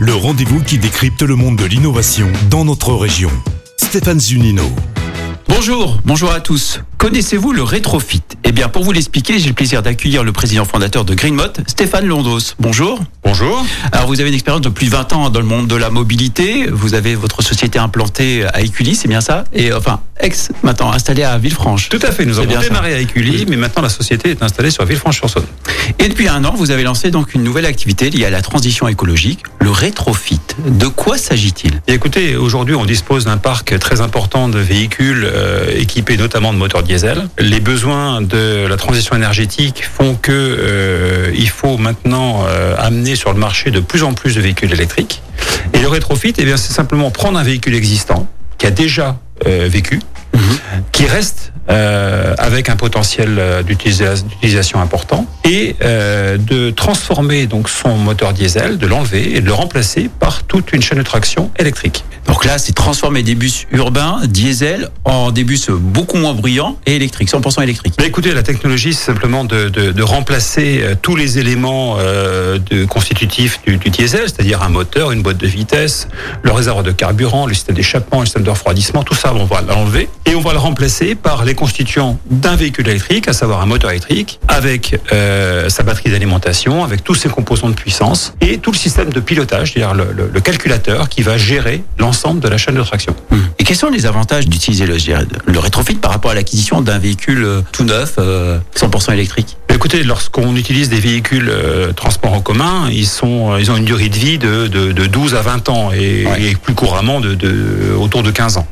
Le rendez-vous qui décrypte le monde de l'innovation dans notre région. Stéphane Zunino. Bonjour, bonjour à tous. Connaissez-vous le rétrofit Eh bien, pour vous l'expliquer, j'ai le plaisir d'accueillir le président fondateur de Greenmot, Stéphane Londos. Bonjour. Bonjour. Alors, vous avez une expérience de plus de 20 ans dans le monde de la mobilité. Vous avez votre société implantée à Écully, c'est bien ça? Et enfin, ex, maintenant installée à Villefranche. Tout à fait. Nous avons ça. démarré à Écully, mais maintenant la société est installée sur Villefranche-sur-Saône. Et depuis un an, vous avez lancé donc une nouvelle activité liée à la transition écologique, le rétrofit. De quoi s'agit-il? Écoutez, aujourd'hui, on dispose d'un parc très important de véhicules euh, équipés notamment de moteurs diesel. Les besoins de la transition énergétique font que euh, il faut maintenant euh, amener sur le marché de plus en plus de véhicules électriques. Et le rétrofit, eh bien, c'est simplement prendre un véhicule existant qui a déjà euh, vécu, qui reste euh, avec un potentiel euh, d'utilisa- d'utilisation important et euh, de transformer donc son moteur diesel, de l'enlever et de le remplacer par toute une chaîne de traction électrique. Donc là, c'est transformer des bus urbains, diesel, en des bus beaucoup moins bruyants et électriques, 100% électriques. Écoutez, la technologie, c'est simplement de, de, de remplacer tous les éléments euh, de constitutifs du, du diesel, c'est-à-dire un moteur, une boîte de vitesse, le réservoir de carburant, le système d'échappement, le système de refroidissement, tout ça, on va l'enlever et on va le remplacer par les constituants d'un véhicule électrique, à savoir un moteur électrique, avec euh, sa batterie d'alimentation, avec tous ses composants de puissance et tout le système de pilotage, c'est-à-dire le, calculateur qui va gérer l'ensemble de la chaîne de traction. Et quels sont les avantages d'utiliser le, rétrofit par rapport à l'acquisition d'un véhicule euh, tout neuf, euh, 100% électrique? Écoutez, lorsqu'on utilise des véhicules euh, transport en commun, ils sont, euh, ils ont une durée de vie de, de, de 12 à 20 ans et, Ouais. et plus couramment de, de autour de 15 ans.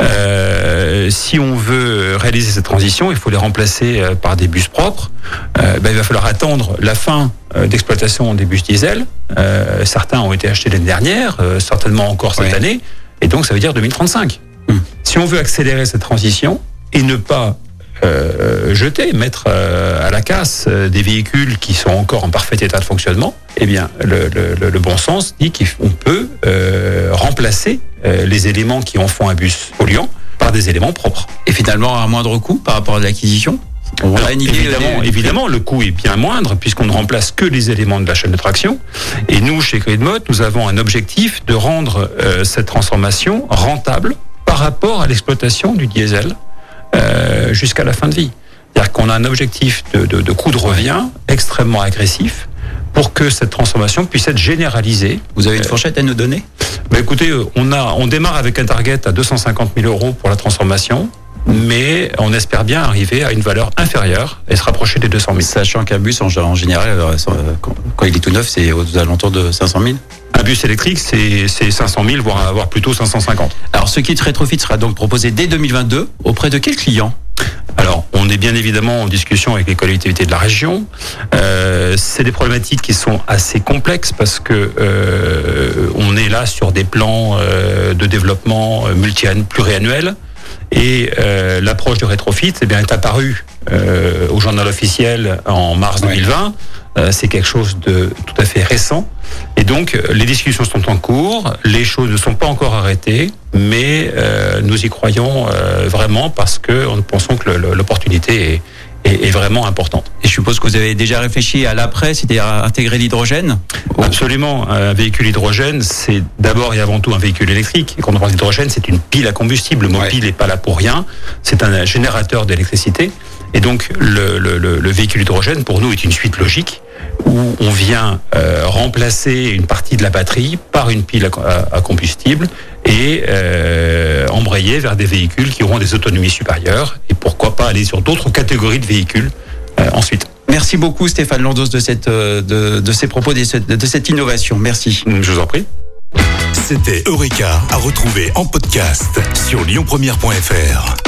Euh, si on veut réaliser cette transition, il faut les remplacer euh, par des bus propres. Euh, ben, il va falloir attendre la fin d'exploitation des bus diesel. Certains ont été achetés l'année dernière, certainement encore cette Ouais. année, et donc ça veut dire 2035. Hmm. Si on veut accélérer cette transition et ne pas euh, jeter, mettre euh, à la casse euh, des véhicules qui sont encore en parfait état de fonctionnement, eh bien, le, le- le- bon sens dit qu'on peut euh, remplacer euh, les éléments qui en font un bus polluant par des éléments propres. Et finalement, à un moindre coût par rapport à l'acquisition? On Alors, évidemment, des- évidemment, le coût est bien moindre puisqu'on ne remplace que les éléments de la chaîne de traction. Et nous, chez Gridmod, nous avons un objectif de rendre euh, cette transformation rentable par rapport à l'exploitation du diesel euh, jusqu'à la fin de vie. C'est-à-dire qu'on a un objectif de, de, de coût de revient extrêmement agressif pour que cette transformation puisse être généralisée. Vous avez une fourchette à nous donner? Bah, écoutez, euh, on, a, on démarre avec un target à 250 000 euros pour la transformation, mais on espère bien arriver à une valeur inférieure et se rapprocher des 200 000. Sachant qu'un bus, en, général, euh, quand il est tout neuf, c'est aux alentours de 500 000. Un bus électrique, c'est c'est 500 000, voire, voire plutôt 550. Alors, ce kit rétrofit sera donc proposé dès 2022 auprès de quels clients? Alors, on est bien évidemment en discussion avec les collectivités de la région. Euh, c'est des problématiques qui sont assez complexes parce que euh, on est là sur des plans euh, de développement euh, multi pluriannuels et euh, l'approche du rétrofit eh bien, est apparue euh, au journal officiel en mars Ouais. 2020. Euh, c'est quelque chose de tout à fait récent. Et donc, euh, les discussions sont en cours, les choses ne sont pas encore arrêtées, mais euh, nous y croyons vraiment parce que nous pensons que l'opportunité est, est- est vraiment importante. Et je suppose que vous avez déjà réfléchi à l'après, c'est-à-dire à intégrer l'hydrogène Absolument, un véhicule hydrogène, c'est d'abord et avant tout un véhicule électrique. Et quand on parle d'hydrogène, c'est une pile à combustible. Le mot Ouais. pile n'est pas là pour rien. C'est un générateur d'électricité. Et donc, le, le- le- le véhicule hydrogène, pour nous, est une suite logique où on vient euh, remplacer une partie de la batterie par une pile à, combustible et euh, embrayer vers des véhicules qui auront des autonomies supérieures et pourquoi pas aller sur d'autres catégories de véhicules euh, ensuite. Merci beaucoup Stéphane Londos de, cette, de, de ces propos, de cette, de cette innovation. Merci. Je vous en prie. C'était Eureka à retrouver en podcast sur lyonpremière.fr.